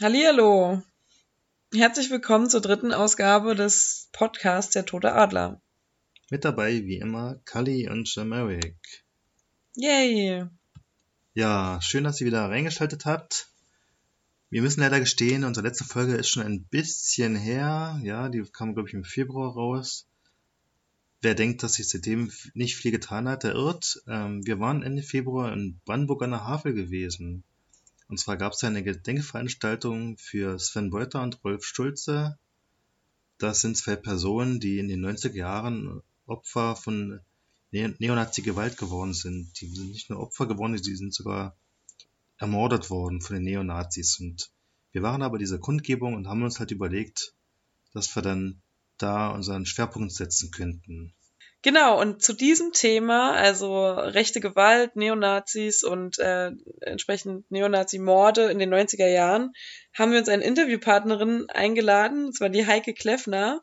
Hallihallo. Herzlich willkommen zur dritten Ausgabe des Podcasts Der Tote Adler. Mit dabei, wie immer, Kali und Jameric. Yay. Ja, schön, dass ihr wieder reingeschaltet habt. Wir müssen leider gestehen, unsere letzte Folge ist schon ein bisschen her. Ja, die kam, glaube ich, im Februar raus. Wer denkt, dass sich seitdem nicht viel getan hat, der irrt. Ähm, wir waren Ende Februar in Brandenburg an der Havel gewesen. Und zwar gab es eine Gedenkveranstaltung für Sven Beuter und Rolf Stulze. Das sind zwei Personen, die in den 90er Jahren Opfer von ne Neonazi-Gewalt geworden sind. Die sind nicht nur Opfer geworden, die sind sogar ermordet worden von den Neonazis. Und wir waren aber dieser Kundgebung und haben uns halt überlegt, dass wir dann da unseren Schwerpunkt setzen könnten. Genau, und zu diesem Thema, also rechte Gewalt, Neonazis und äh, entsprechend Neonazi-Morde in den 90er Jahren, haben wir uns eine Interviewpartnerin eingeladen, und zwar die Heike Kleffner.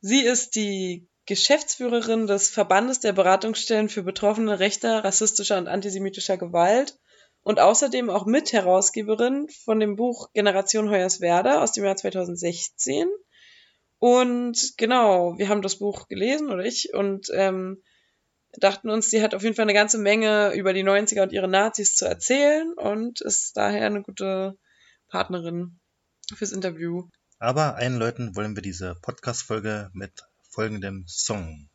Sie ist die Geschäftsführerin des Verbandes der Beratungsstellen für Betroffene rechter, rassistischer und antisemitischer Gewalt und außerdem auch Mitherausgeberin von dem Buch Generation Hoyerswerda aus dem Jahr 2016 und genau, wir haben das Buch gelesen, oder ich, und ähm, dachten uns, sie hat auf jeden Fall eine ganze Menge über die 90er und ihre Nazis zu erzählen und ist daher eine gute Partnerin fürs Interview. Aber einläuten wollen wir diese Podcast-Folge mit folgendem Song.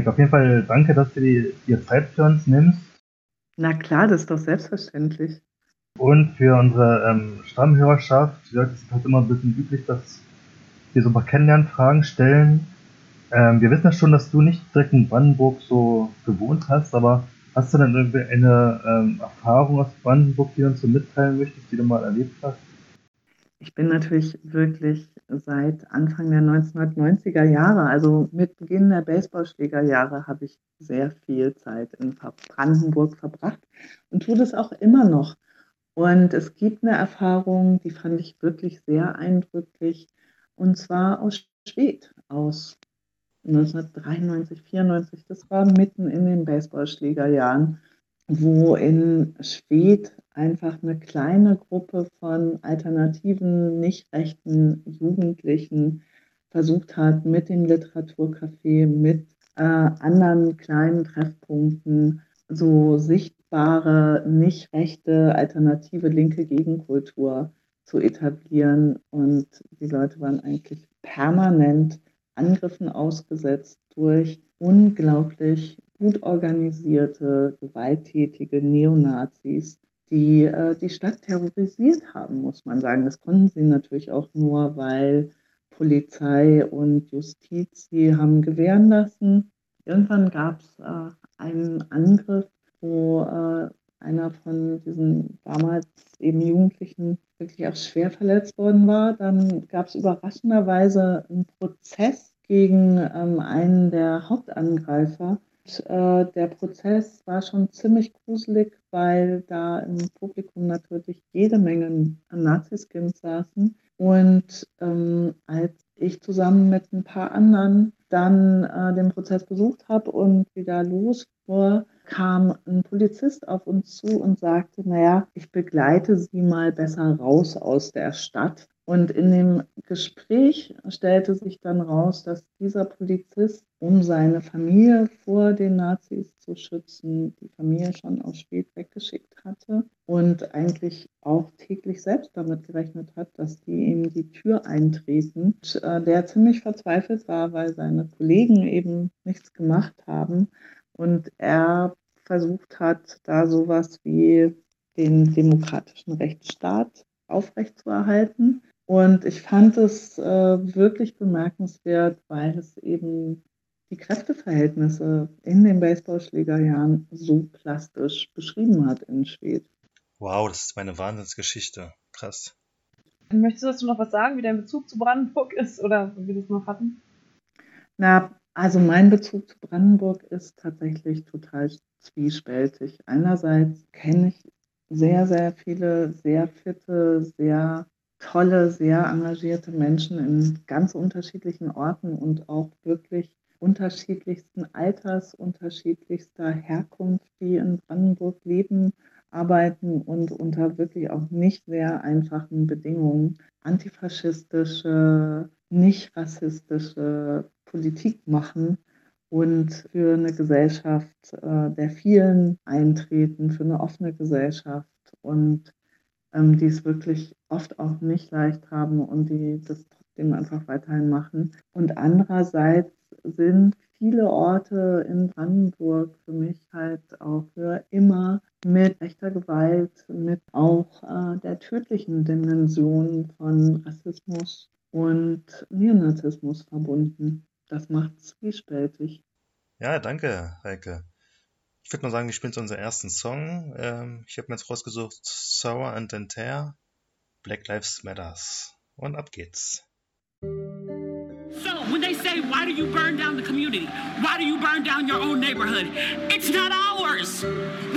Heike, auf jeden Fall danke, dass du die, dir Zeit für uns nimmst. Na klar, das ist doch selbstverständlich. Und für unsere ähm, Stammhörerschaft, ja, es ist halt immer ein bisschen üblich, dass wir so ein paar Kennenlernfragen stellen. Ähm, wir wissen ja schon, dass du nicht direkt in Brandenburg so gewohnt hast, aber hast du denn irgendwie eine ähm, Erfahrung aus Brandenburg, die du uns so mitteilen möchtest, die du mal erlebt hast? Ich bin natürlich wirklich seit Anfang der 1990er Jahre, also mit Beginn der Baseballschlägerjahre, habe ich sehr viel Zeit in Brandenburg verbracht und tue das auch immer noch. Und es gibt eine Erfahrung, die fand ich wirklich sehr eindrücklich, und zwar aus Schwedt, aus 1993, 94. Das war mitten in den Baseballschlägerjahren, wo in Schwedt einfach eine kleine Gruppe von alternativen, nicht rechten Jugendlichen versucht hat, mit dem Literaturcafé, mit äh, anderen kleinen Treffpunkten so sichtbare, nicht rechte, alternative linke Gegenkultur zu etablieren. Und die Leute waren eigentlich permanent Angriffen ausgesetzt durch unglaublich gut organisierte, gewalttätige Neonazis, die äh, die Stadt terrorisiert haben, muss man sagen. Das konnten sie natürlich auch nur, weil Polizei und Justiz sie haben gewähren lassen. Irgendwann gab es äh, einen Angriff, wo äh, einer von diesen damals eben Jugendlichen wirklich auch schwer verletzt worden war. Dann gab es überraschenderweise einen Prozess gegen ähm, einen der Hauptangreifer. Äh, der Prozess war schon ziemlich gruselig, weil da im Publikum natürlich jede Menge Naziskins saßen. Und ähm, als ich zusammen mit ein paar anderen dann äh, den Prozess besucht habe und wieder losfuhr, kam ein Polizist auf uns zu und sagte, naja, ich begleite Sie mal besser raus aus der Stadt. Und in dem Gespräch stellte sich dann raus, dass dieser Polizist, um seine Familie vor den Nazis zu schützen, die Familie schon aus Spät weggeschickt hatte und eigentlich auch täglich selbst damit gerechnet hat, dass die ihm die Tür eintreten. Und, äh, der ziemlich verzweifelt war, weil seine Kollegen eben nichts gemacht haben und er versucht hat, da sowas wie den demokratischen Rechtsstaat aufrechtzuerhalten. Und ich fand es äh, wirklich bemerkenswert, weil es eben die Kräfteverhältnisse in den Baseballschlägerjahren so plastisch beschrieben hat in Schweden. Wow, das ist meine Wahnsinnsgeschichte. Krass. Möchtest du dazu noch was sagen, wie dein Bezug zu Brandenburg ist oder wie wir das noch hatten? Na, also mein Bezug zu Brandenburg ist tatsächlich total zwiespältig. Einerseits kenne ich sehr, sehr viele sehr fitte, sehr tolle, sehr engagierte Menschen in ganz unterschiedlichen Orten und auch wirklich unterschiedlichsten Alters, unterschiedlichster Herkunft, die in Brandenburg leben, arbeiten und unter wirklich auch nicht sehr einfachen Bedingungen antifaschistische, nicht rassistische Politik machen und für eine Gesellschaft äh, der vielen eintreten, für eine offene Gesellschaft und ähm, die es wirklich oft auch nicht leicht haben und die das trotzdem einfach weiterhin machen. Und andererseits sind viele Orte in Brandenburg für mich halt auch für immer mit rechter Gewalt, mit auch äh, der tödlichen Dimension von Rassismus und Neonazismus verbunden. Das macht es zwiespältig. Ja, danke, Heike. Ich würde mal sagen, wir spielen zu unserem ersten Song. Ähm, ich habe mir jetzt rausgesucht Sour and Enter, Black Lives Matters. Und ab geht's. So, when they say, why do you burn down the community? Why do you burn down your own neighborhood? It's not ours.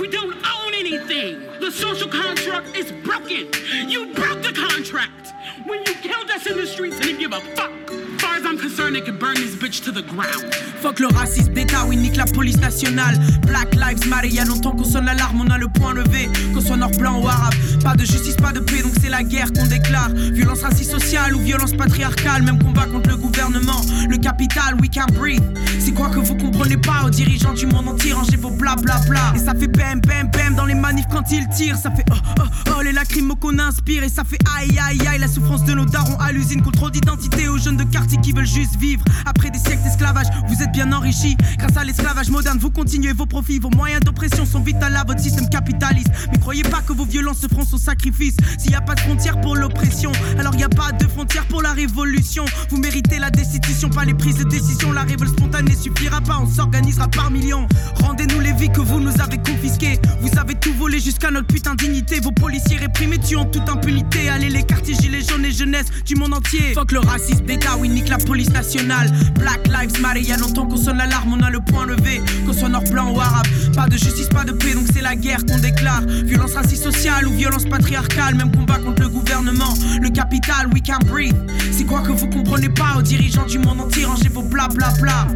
We don't own anything. The social contract is broken. You broke the contract when you killed us in the streets and didn't give a fuck. I'm concerned, burn this bitch to the ground. Fuck le racisme d'État, oui, nique la police nationale. Black Lives Matter, y'a longtemps qu'on sonne l'alarme, on a le point levé. Qu'on soit nord, blanc ou arabe. Pas de justice, pas de paix, donc c'est la guerre qu'on déclare. Violence raciste sociale ou violence patriarcale, même combat contre le gouvernement. Le capital, we can't breathe. C'est quoi que vous comprenez pas aux dirigeants du monde entier, rangez vos bla bla bla. Et ça fait bam bam bam dans les manifs quand ils tirent. Ça fait oh oh oh les lacrymos qu'on inspire. Et ça fait aïe aïe aïe la souffrance de nos darons à l'usine. Contrôle d'identité aux jeunes de quartier qui veulent juste vivre. Après des siècles d'esclavage, vous êtes bien enrichis. Grâce à l'esclavage moderne, vous continuez vos profits. Vos moyens d'oppression sont vitaux à votre système capitaliste. Mais croyez pas que vos violences se feront sans sacrifice. S'il n'y a pas de frontières pour l'oppression, alors il n'y a pas de frontières pour la révolution. Vous méritez la destitution, pas les prises de décision. La révolte spontanée suffira pas, on s'organisera par millions. Rendez-nous les vies que vous nous avez confisquées. Vous avez tout volé jusqu'à notre putain dignité. Vos policiers réprimés tuent en toute impunité. Allez, les quartiers gilets jaunes et jeunesse du monde entier. Fuck le racisme d'État, oui, nique la police nationale. Black Lives Matter, y'a longtemps qu'on sonne l'alarme, on a le point levé. Qu'on soit nord, blanc ou arabe. Pas de justice, pas de paix, donc c'est la guerre qu'on déclare. Violence raciste sociale ou violence patriarcale, même combat contre le gouvernement. Le capital, we can't breathe. C'est quoi que vous comprenez pas aux dirigeants du monde entier, rangez vos bla bla bla.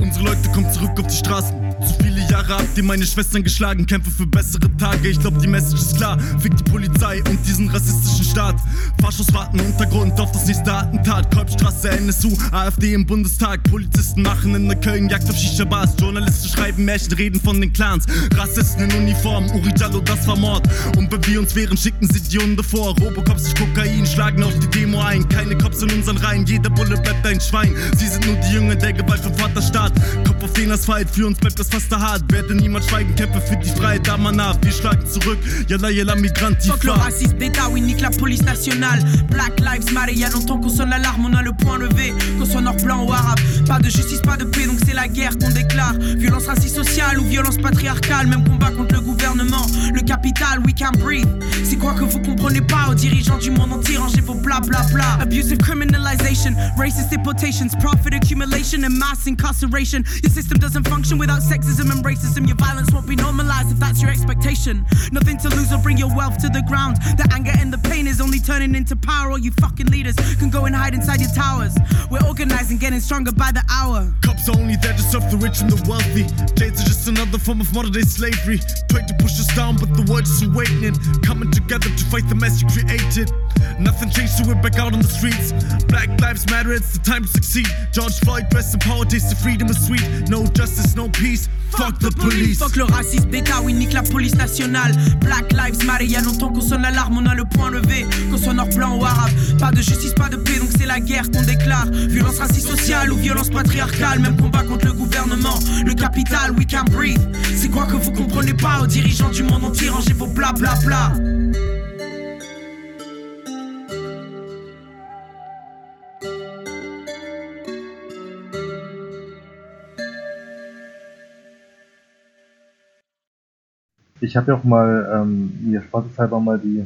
Unsere Leute kommen zurück auf die Straßen. Zu viele Jahre habt ihr meine Schwestern geschlagen, kämpfe für bessere Tage. Ich glaub, die Message ist klar. Fick die Polizei und diesen rassistischen Staat. Faschos warten Untergrund auf das nächste Attentat. Kolbstraße, NSU, AfD im Bundestag. Polizisten machen in der Köln Jagd auf Shisha-Bars. Journalisten schreiben Märchen, reden von den Clans. Rassisten in Uniform, Uri Jallo, das war Mord. Und wenn wir uns wehren, schicken sie die Hunde vor. Robocops durch Kokain, schlagen auf die Demo ein. Keine Cops in unseren Reihen, jeder Bulle bleibt ein Schwein. Sie sind nur die Jünger der Gewalt vom Vaterstaat. Kopf auf den Asphalt, für uns bleibt das fast hart. Werde niemand schweigen, kämpfe für die Freiheit, da man ab. Wir schlagen zurück, yalla yalla Migranti. Fuck le racisme d'État, oui, nique la police nationale. Black Lives Matter, y'a longtemps qu'on sonne l'alarme, on a le point levé. Qu'on soit nord, blanc ou arabe. Pas de justice, pas de paix, donc c'est la guerre qu'on déclare. Violence raciste sociale ou violence patriarcale, même combat contre le gouvernement. Le capital, we can't breathe. C'est quoi que vous comprenez pas aux dirigeants du monde entier, rangez vos bla bla bla. Abusive criminalization, racist deportations, profit accumulation and mass incarceration. Your system doesn't function without sexism and racism. Your violence won't be normalized if that's your expectation. Nothing to lose or bring your wealth to the ground. The anger and the pain is only turning into power. All you fucking leaders can go and hide inside your towers. We're organizing, getting stronger by the hour. Cops are only there to serve the rich and the wealthy. Jails are just another form of modern day slavery. Trying to push us down, but the world is awakening. Coming together to fight the mess you created. Nothing changed, so we're back out on the streets. Black lives matter, it's the time to succeed. George Floyd, rest in power, taste of freedom is sweet. No justice, no peace. Fuck the police. Fuck le racisme d'État, oui, nique la police nationale. Black Lives Matter, y'a longtemps qu'on sonne l'alarme, on a le point levé. Qu'on soit nord, blanc ou arabe. Pas de justice, pas de paix, donc c'est la guerre qu'on déclare. Violence raciste sociale ou violence patriarcale, même combat contre le gouvernement. Le capital, we can't breathe. C'est quoi que vous comprenez pas aux dirigeants du monde entier, rangez vos bla bla bla. Ich habe ja auch mal ähm, mir spaßeshalber mal die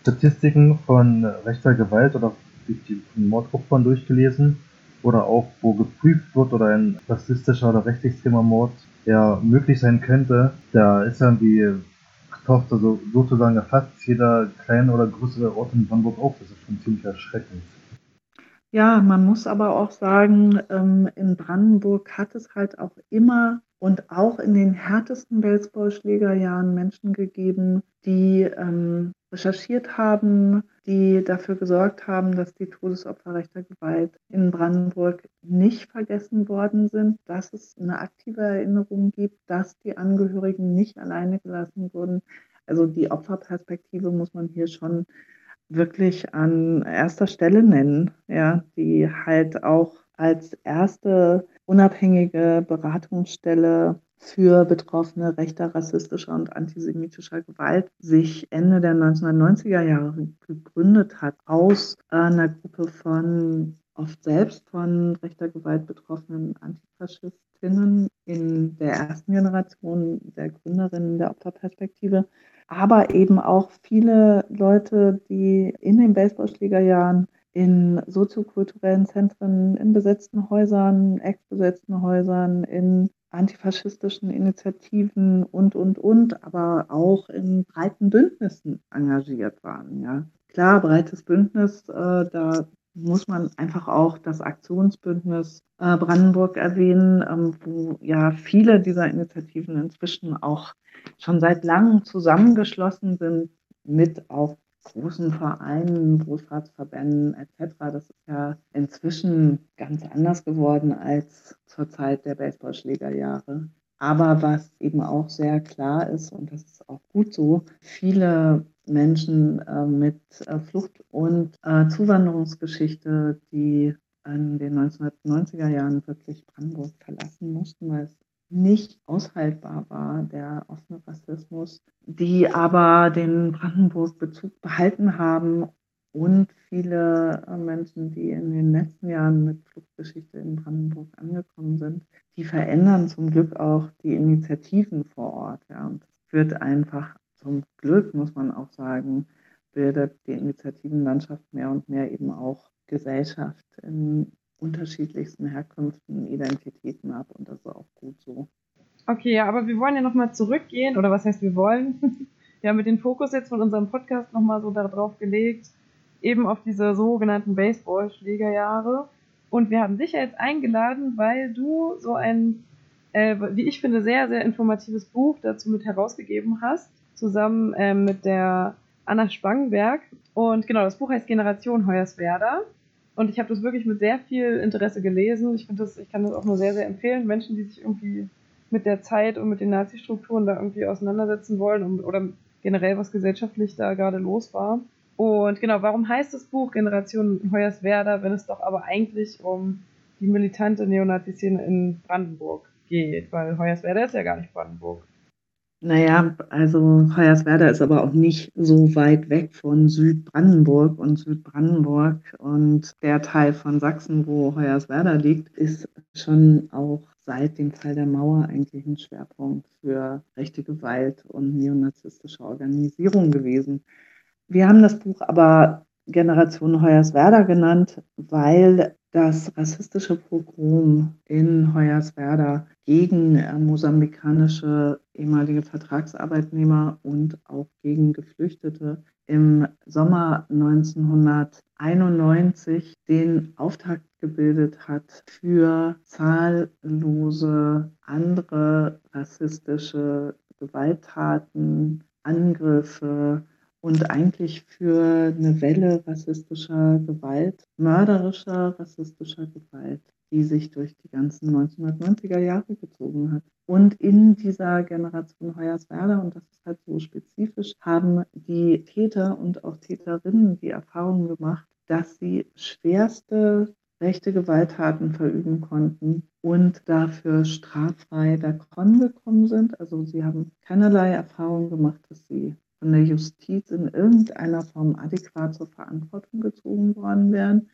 Statistiken von rechter Gewalt oder die, von Mordopfern durchgelesen oder auch wo geprüft wird oder ein rassistischer oder rechtsextremer Mord ja möglich sein könnte. Da ist dann die taucht also sozusagen fast jeder kleine oder größere Ort in Brandenburg auf. Das ist schon ziemlich erschreckend. Ja, man muss aber auch sagen, ähm, in Brandenburg hat es halt auch immer und auch in den härtesten Baseballschlägerjahren Menschen gegeben, die ähm, recherchiert haben, die dafür gesorgt haben, dass die Todesopfer rechter Gewalt in Brandenburg nicht vergessen worden sind, dass es eine aktive Erinnerung gibt, dass die Angehörigen nicht alleine gelassen wurden. Also die Opferperspektive muss man hier schon wirklich an erster Stelle nennen, ja, die halt auch als erste unabhängige Beratungsstelle für Betroffene rechter, rassistischer und antisemitischer Gewalt sich Ende der 1990er Jahre gegründet hat aus einer Gruppe von oft selbst von rechter Gewalt betroffenen Antifaschistinnen in der ersten Generation der Gründerinnen der Opferperspektive, aber eben auch viele Leute, die in den Baseballschlägerjahren in soziokulturellen Zentren, in besetzten Häusern, ex-besetzten Häusern, in antifaschistischen Initiativen und, und, und, aber auch in breiten Bündnissen engagiert waren. Ja. Klar, breites Bündnis, äh, da muss man einfach auch das Aktionsbündnis äh, Brandenburg erwähnen, ähm, wo ja viele dieser Initiativen inzwischen auch schon seit langem zusammengeschlossen sind mit auch großen Vereinen, Berufsratsverbänden etc. Das ist ja inzwischen ganz anders geworden als zur Zeit der Baseballschlägerjahre. Aber was eben auch sehr klar ist, und das ist auch gut so, viele Menschen äh, mit äh, Flucht- und äh, Zuwanderungsgeschichte, die in den 1990er Jahren wirklich Brandenburg verlassen mussten, weil es nicht aushaltbar war, der offene Rassismus, die aber den Brandenburg-Bezug behalten haben und viele Menschen, die in den letzten Jahren mit Fluchtgeschichte in Brandenburg angekommen sind, die verändern zum Glück auch die Initiativen vor Ort. Ja. Und es wird einfach zum Glück, muss man auch sagen, bildet die Initiativenlandschaft mehr und mehr eben auch Gesellschaft in unterschiedlichsten Herkünften, Identitäten ab und das ist auch gut so. Okay, aber wir wollen ja nochmal zurückgehen, oder was heißt wir wollen? wir haben mit dem Fokus jetzt von unserem Podcast nochmal so darauf gelegt, eben auf diese sogenannten Baseball-Schlägerjahre. Und wir haben dich ja jetzt eingeladen, weil du so ein, äh, wie ich finde, sehr, sehr informatives Buch dazu mit herausgegeben hast zusammen ähm, mit der Anna Spangenberg. Und genau, das Buch heißt Generation Hoyerswerda. Und ich habe das wirklich mit sehr viel Interesse gelesen. Ich das, ich kann das auch nur sehr, sehr empfehlen. Menschen, die sich irgendwie mit der Zeit und mit den Nazi-Strukturen da irgendwie auseinandersetzen wollen und, oder generell was gesellschaftlich da gerade los war. Und genau, warum heißt das Buch Generation Hoyerswerda, wenn es doch aber eigentlich um die militante Neonazi-Szene in Brandenburg geht? Weil Hoyerswerda ist ja gar nicht Brandenburg. Naja, also Hoyerswerda ist aber auch nicht so weit weg von Südbrandenburg und Südbrandenburg und der Teil von Sachsen, wo Hoyerswerda liegt, ist schon auch seit dem Fall der Mauer eigentlich ein Schwerpunkt für rechte Gewalt und neonazistische Organisierung gewesen. Wir haben das Buch aber Generation Hoyerswerda genannt, weil das rassistische Pogrom in Hoyerswerda gegen äh, mosambikanische ehemalige Vertragsarbeitnehmer und auch gegen Geflüchtete im Sommer 1991 den Auftakt gebildet hat für zahllose andere rassistische Gewalttaten, Angriffe, und eigentlich für eine Welle rassistischer Gewalt, mörderischer rassistischer Gewalt, die sich durch die ganzen 1990er Jahre gezogen hat. Und in dieser Generation Hoyerswerda, und das ist halt so spezifisch, haben die Täter und auch Täterinnen die Erfahrung gemacht, dass sie schwerste rechte Gewalttaten verüben konnten und dafür straffrei davon gekommen sind. Also sie haben keinerlei Erfahrung gemacht, dass sie von der Justiz in irgendeiner Form adäquat zur Verantwortung gezogen worden wären.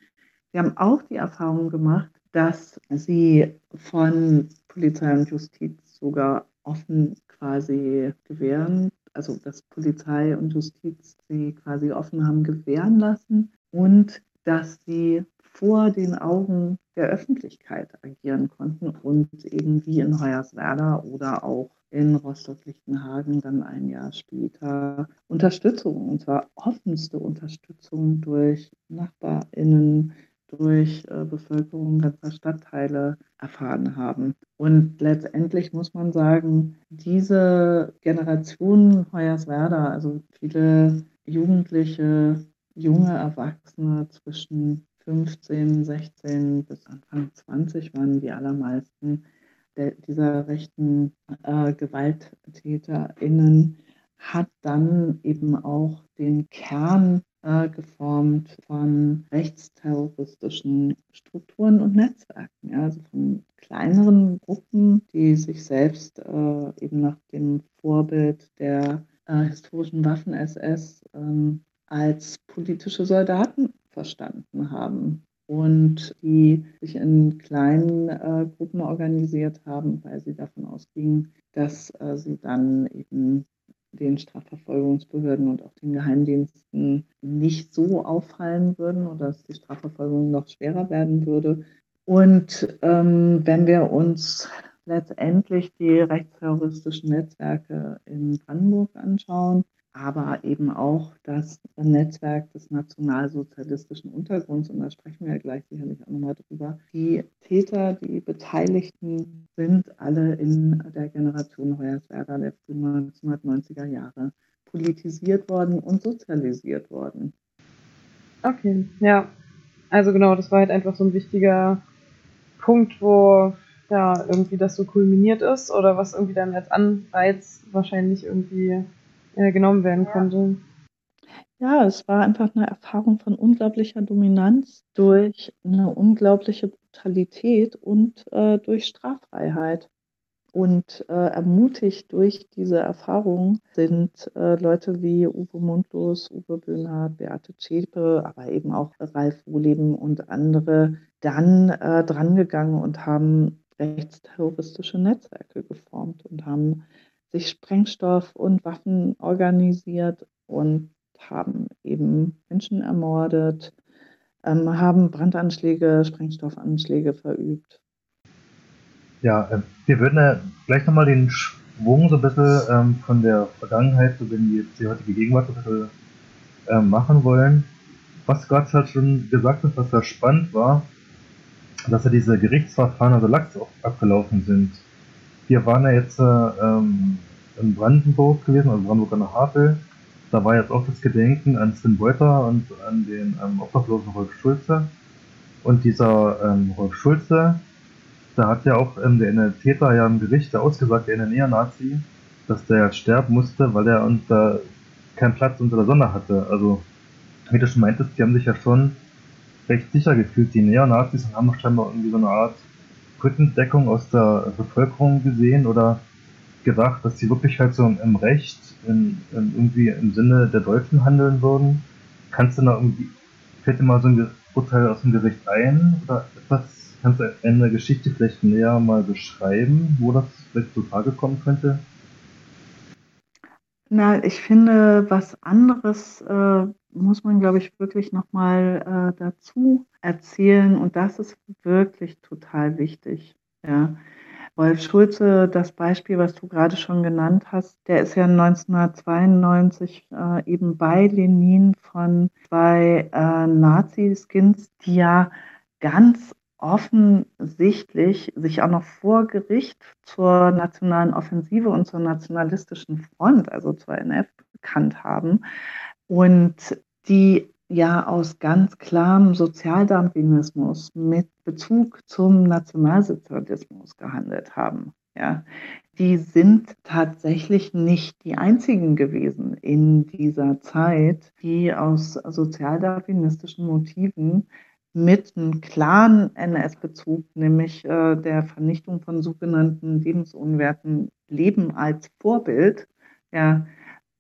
Sie haben auch die Erfahrung gemacht, dass sie von Polizei und Justiz sogar offen quasi gewähren, also dass Polizei und Justiz sie quasi offen haben gewähren lassen und dass sie vor den Augen der Öffentlichkeit agieren konnten und eben wie in Hoyerswerda oder auch in Rostock-Lichtenhagen dann ein Jahr später Unterstützung, und zwar offenste Unterstützung durch NachbarInnen, durch äh, Bevölkerung ganzer Stadtteile erfahren haben. Und letztendlich muss man sagen, diese Generation Hoyerswerda, also viele Jugendliche, junge Erwachsene zwischen 15, 16 bis Anfang 20 waren die allermeisten, dieser rechten äh, GewalttäterInnen hat dann eben auch den Kern äh, geformt von rechtsterroristischen Strukturen und Netzwerken, ja, also von kleineren Gruppen, die sich selbst äh, eben nach dem Vorbild der äh, historischen Waffen-SS ähm, als politische Soldaten verstanden haben und die sich in kleinen äh, Gruppen organisiert haben, weil sie davon ausgingen, dass äh, sie dann eben den Strafverfolgungsbehörden und auch den Geheimdiensten nicht so auffallen würden oder dass die Strafverfolgung noch schwerer werden würde. Und ähm, wenn wir uns letztendlich die rechtsterroristischen Netzwerke in Brandenburg anschauen, aber eben auch das Netzwerk des nationalsozialistischen Untergrunds, und da sprechen wir ja gleich sicherlich auch nochmal drüber. Die Täter, die Beteiligten sind alle in der Generation Hoyerswerda der frühen 1990er Jahre politisiert worden und sozialisiert worden. Okay, ja. Also genau, das war halt einfach so ein wichtiger Punkt, wo ja irgendwie das so kulminiert ist oder was irgendwie dann als Anreiz wahrscheinlich irgendwie äh, genommen werden konnte. Ja, es war einfach eine Erfahrung von unglaublicher Dominanz durch eine unglaubliche Brutalität und äh, durch Straffreiheit. Und äh, ermutigt durch diese Erfahrung sind äh, Leute wie Uwe Mundlos, Uwe Böhner, Beate Zschäpe, aber eben auch Ralf Wohleben und andere dann äh, drangegangen und haben rechtsterroristische Netzwerke geformt und haben sich Sprengstoff und Waffen organisiert und haben eben Menschen ermordet, ähm, haben Brandanschläge, Sprengstoffanschläge verübt. Ja, äh, wir würden ja gleich nochmal den Schwung so ein bisschen ähm, von der Vergangenheit, so in die, die heutige Gegenwart so ein bisschen äh, machen wollen. Was Gott halt schon gesagt hat, was da spannend war, dass ja diese Gerichtsverfahren also lax abgelaufen sind. Wir waren ja jetzt äh, ähm, in Brandenburg gewesen, also Brandenburg an der Havel. Da war jetzt auch das Gedenken an Sven Beuter und an den ähm, obdachlosen Rolf Schulze. Und dieser ähm, Rolf Schulze, da hat ja auch ähm, der, der Täter ja im Gericht ausgesagt, der Neonazi, dass der sterben musste, weil er unter keinen Platz unter der Sonne hatte. Also, wie du schon meintest, die haben sich ja schon recht sicher gefühlt, die Neonazis, und haben scheinbar irgendwie so eine Art Rückendeckung aus der Bevölkerung gesehen oder gedacht, dass sie wirklich halt so im Recht, in, in irgendwie im Sinne der Deutschen handeln würden. Kannst du da irgendwie, fällt dir mal so ein Urteil aus dem Gericht ein oder etwas, kannst du eine Geschichte vielleicht näher mal beschreiben, wo das vielleicht zutage kommen könnte? Na, ich finde, was anderes äh, muss man, glaube ich, wirklich nochmal äh, dazu erzählen und das ist wirklich total wichtig. Ja. Wolf Schulze, das Beispiel, was du gerade schon genannt hast, der ist ja 1992 äh, eben bei Lenin von zwei äh, Nazi-Skins, die ja ganz offensichtlich sich auch noch vor Gericht zur nationalen Offensive und zur nationalistischen Front, also zur NF, bekannt haben. Und die ja aus ganz klarem Sozialdarwinismus mit Bezug zum Nationalsozialismus gehandelt haben. Ja, die sind tatsächlich nicht die einzigen gewesen in dieser Zeit, die aus sozialdarwinistischen Motiven mit einem klaren NS-Bezug, nämlich äh, der Vernichtung von sogenannten lebensunwerten Leben als Vorbild, ja,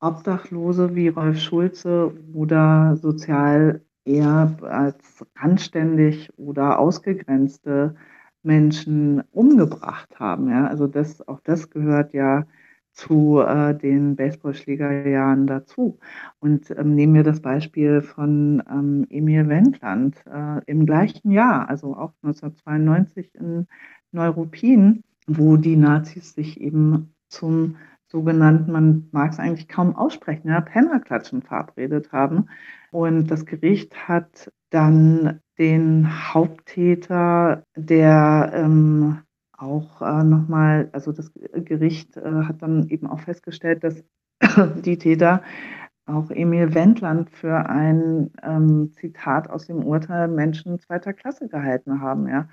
Obdachlose wie Rolf Schulze oder sozial eher als randständig oder ausgegrenzte Menschen umgebracht haben. Ja? Also das, auch das gehört ja zu äh, den Baseballschlägerjahren dazu. Und ähm, nehmen wir das Beispiel von ähm, Emil Wendland äh, im gleichen Jahr, also auch 1992 in Neuruppin, wo die Nazis sich eben zum sogenannten, man mag es eigentlich kaum aussprechen, ja, Pennerklatschen verabredet haben. Und das Gericht hat dann den Haupttäter, der ähm, auch äh, nochmal, also das Gericht äh, hat dann eben auch festgestellt, dass die Täter auch Emil Wendland für ein ähm, Zitat aus dem Urteil Menschen zweiter Klasse gehalten haben. Ja.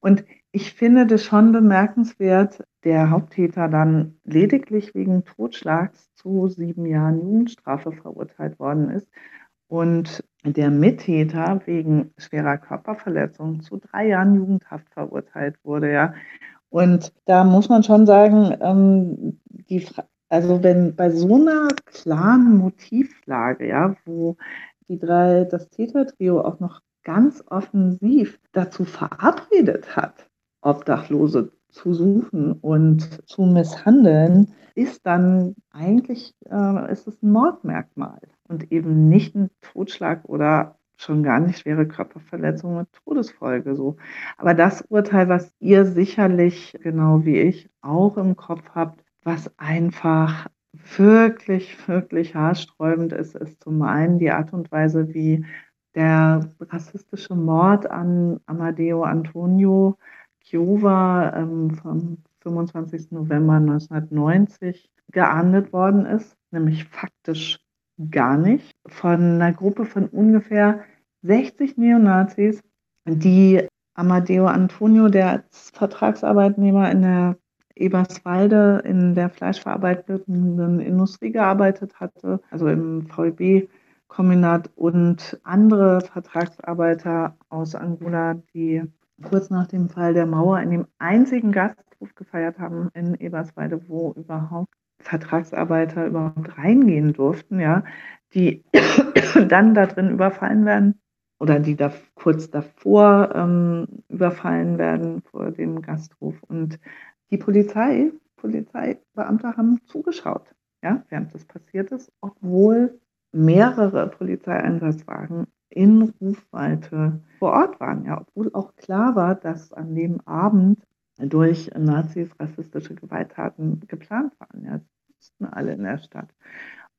Und ich finde das schon bemerkenswert, der Haupttäter dann lediglich wegen Totschlags zu sieben Jahren Jugendstrafe verurteilt worden ist und der Mittäter wegen schwerer Körperverletzung zu drei Jahren Jugendhaft verurteilt wurde, ja. Und da muss man schon sagen, ähm, die, also wenn bei so einer klaren Motivlage, ja, wo die drei, das Tätertrio auch noch ganz offensiv dazu verabredet hat, Obdachlose zu suchen und zu misshandeln, ist dann eigentlich äh, ist es ein Mordmerkmal und eben nicht ein Totschlag oder schon gar nicht schwere Körperverletzung mit Todesfolge so. Aber das Urteil, was ihr sicherlich genau wie ich auch im Kopf habt, was einfach wirklich, wirklich haarsträubend ist, ist zum einen die Art und Weise, wie der rassistische Mord an Amadeo Antonio Chiova ähm, vom 25. November 1990 geahndet worden ist, nämlich faktisch gar nicht, von einer Gruppe von ungefähr 60 Neonazis, die Amadeo Antonio, der als Vertragsarbeitnehmer in der Eberswalde in der fleischverarbeitenden Industrie gearbeitet hatte, also im VEB-Kombinat und andere Vertragsarbeiter aus Angola, die kurz nach dem Fall der Mauer in dem einzigen Gasthof gefeiert haben in Eberswalde, wo überhaupt Vertragsarbeiter überhaupt reingehen durften, ja, die dann da drin überfallen werden oder die da kurz davor ähm, überfallen werden vor dem Gasthof. Und die Polizei, Polizeibeamte haben zugeschaut, ja, während das passiert ist, obwohl mehrere Polizeieinsatzwagen in Rufweite vor Ort waren, ja, obwohl auch klar war, dass an dem Abend durch Nazis rassistische Gewalttaten geplant waren. Ja, wussten alle in der Stadt.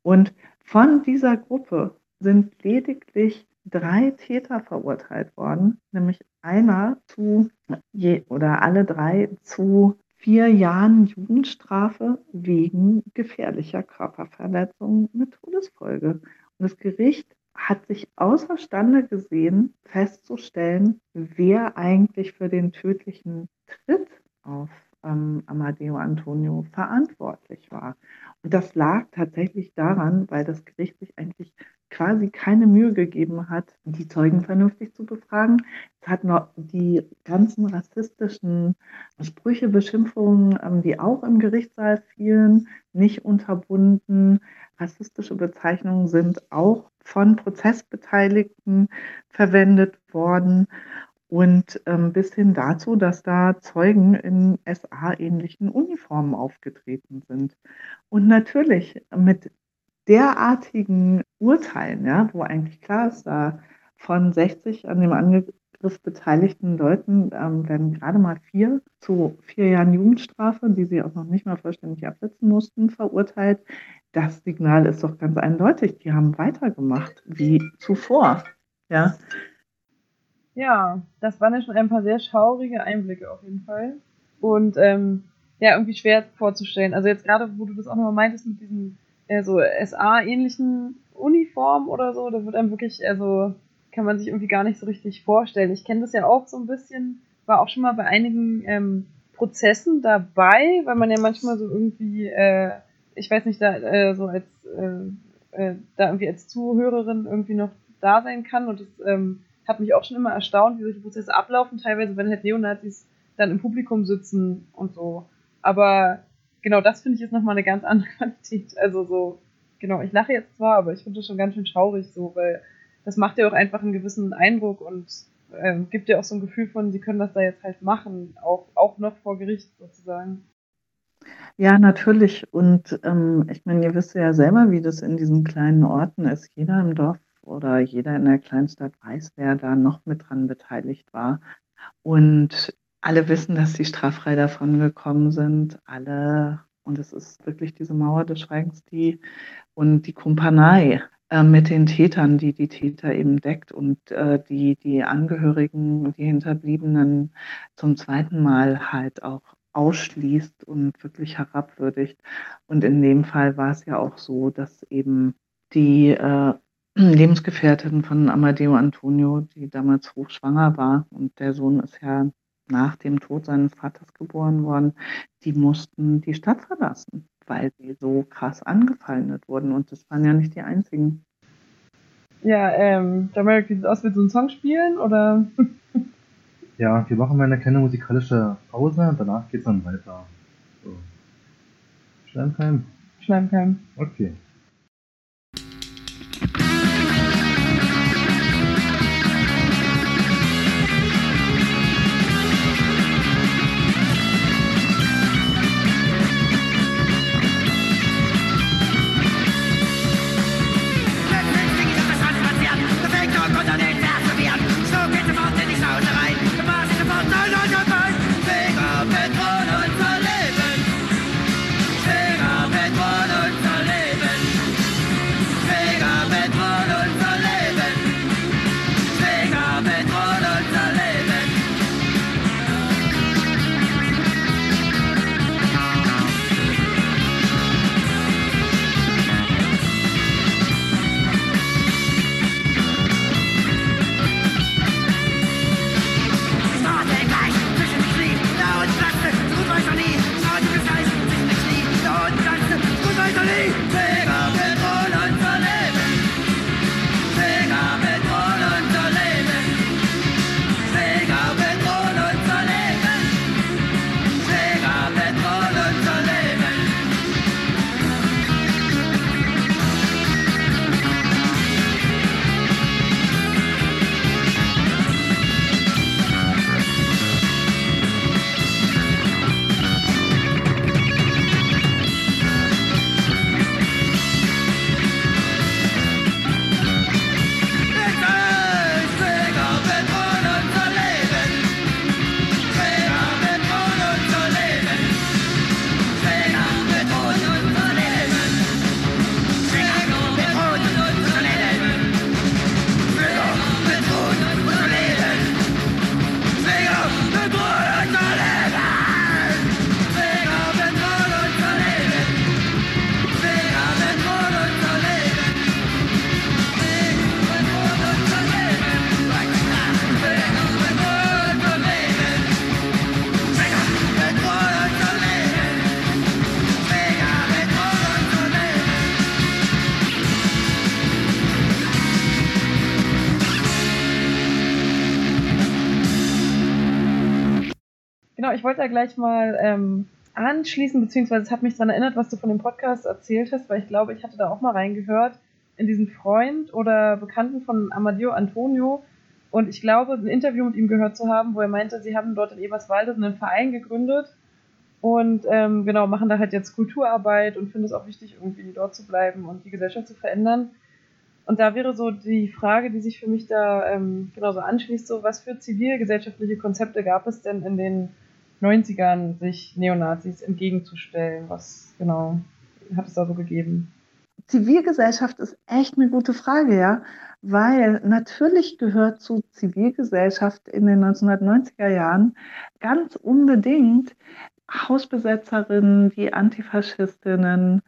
Und von dieser Gruppe sind lediglich drei Täter verurteilt worden, nämlich einer zu je oder alle drei zu vier Jahren Jugendstrafe wegen gefährlicher Körperverletzung mit Todesfolge. Und das Gericht hat sich außerstande gesehen, festzustellen, wer eigentlich für den tödlichen Tritt auf ähm, Amadeo Antonio verantwortlich war. Und das lag tatsächlich daran, weil das Gericht sich eigentlich quasi keine Mühe gegeben hat, die Zeugen vernünftig zu befragen. Es hat noch die ganzen rassistischen Sprüche, Beschimpfungen, ähm, die auch im Gerichtssaal fielen, nicht unterbunden. Rassistische Bezeichnungen sind auch von Prozessbeteiligten verwendet worden und ähm, bis hin dazu, dass da Zeugen in SA-ähnlichen Uniformen aufgetreten sind. Und natürlich mit derartigen Urteilen, ja, wo eigentlich klar ist, da von 60 an dem Angriff beteiligten Leuten ähm, werden gerade mal vier zu vier Jahren Jugendstrafe, die sie auch noch nicht mal vollständig absetzen mussten, verurteilt. Das Signal ist doch ganz eindeutig. Die haben weitergemacht wie zuvor. Ja, ja, das waren ja schon ein paar sehr schaurige Einblicke auf jeden Fall. Und ähm, ja, irgendwie schwer vorzustellen. Also jetzt gerade, wo du das auch nochmal meintest mit diesen äh, so SA-ähnlichen Uniformen oder so, da wird einem wirklich, also kann man sich irgendwie gar nicht so richtig vorstellen. Ich kenne das ja auch so ein bisschen, war auch schon mal bei einigen ähm, Prozessen dabei, weil man ja manchmal so irgendwie, äh, ich weiß nicht, da äh, so als äh, äh, da irgendwie als Zuhörerin irgendwie noch da sein kann und das ähm, hat mich auch schon immer erstaunt, wie solche Prozesse ablaufen, teilweise, wenn halt Neonazis dann im Publikum sitzen und so. Aber genau das finde ich ist nochmal eine ganz andere Qualität. Also so, genau, ich lache jetzt zwar, aber ich finde das schon ganz schön traurig so, weil das macht ja auch einfach einen gewissen Eindruck und äh, gibt ja auch so ein Gefühl von, sie können das da jetzt halt machen, auch, auch noch vor Gericht sozusagen. Ja, natürlich. Und ähm, ich meine, ihr wisst ja selber, wie das in diesen kleinen Orten ist. Jeder im Dorf oder jeder in der Kleinstadt weiß, wer da noch mit dran beteiligt war. Und alle wissen, dass sie straffrei davon gekommen sind. Alle, und es ist wirklich diese Mauer des Schweigens, die und die Kumpanei äh, mit den Tätern, die die Täter eben deckt und äh, die die Angehörigen, die Hinterbliebenen zum zweiten Mal halt auch ausschließt und wirklich herabwürdigt. Und in dem Fall war es ja auch so, dass eben die äh, Lebensgefährtin von Amadeo Antonio, die damals hochschwanger war und der Sohn ist ja nach dem Tod seines Vaters geboren worden, die mussten die Stadt verlassen, weil sie so krass angefeindet wurden und das waren ja nicht die einzigen. Ja, ähm, Jameric, wie sieht aus, willst du einen Song spielen oder? ja, wir machen mal eine kleine musikalische Pause und danach geht es dann weiter. So. Schleimkeim? Schleimkeim. Okay. Genau, ich wollte da gleich mal ähm, anschließen, beziehungsweise es hat mich daran erinnert, was du von dem Podcast erzählt hast, weil ich glaube, ich hatte da auch mal reingehört in diesen Freund oder Bekannten von Amadeo Antonio. Und ich glaube, ein Interview mit ihm gehört zu haben, wo er meinte, sie haben dort in Eberswalde einen Verein gegründet und ähm, genau, machen da halt jetzt Kulturarbeit und finden es auch wichtig, irgendwie dort zu bleiben und die Gesellschaft zu verändern. Und da wäre so die Frage, die sich für mich da ähm, genauso anschließt, so was für zivilgesellschaftliche Konzepte gab es denn in den 90ern, sich Neonazis entgegenzustellen? Was genau hat es da so gegeben? Zivilgesellschaft ist echt eine gute Frage, ja, weil natürlich gehört zu Zivilgesellschaft in den 1990er Jahren ganz unbedingt Hausbesetzerinnen, die Antifaschistinnen,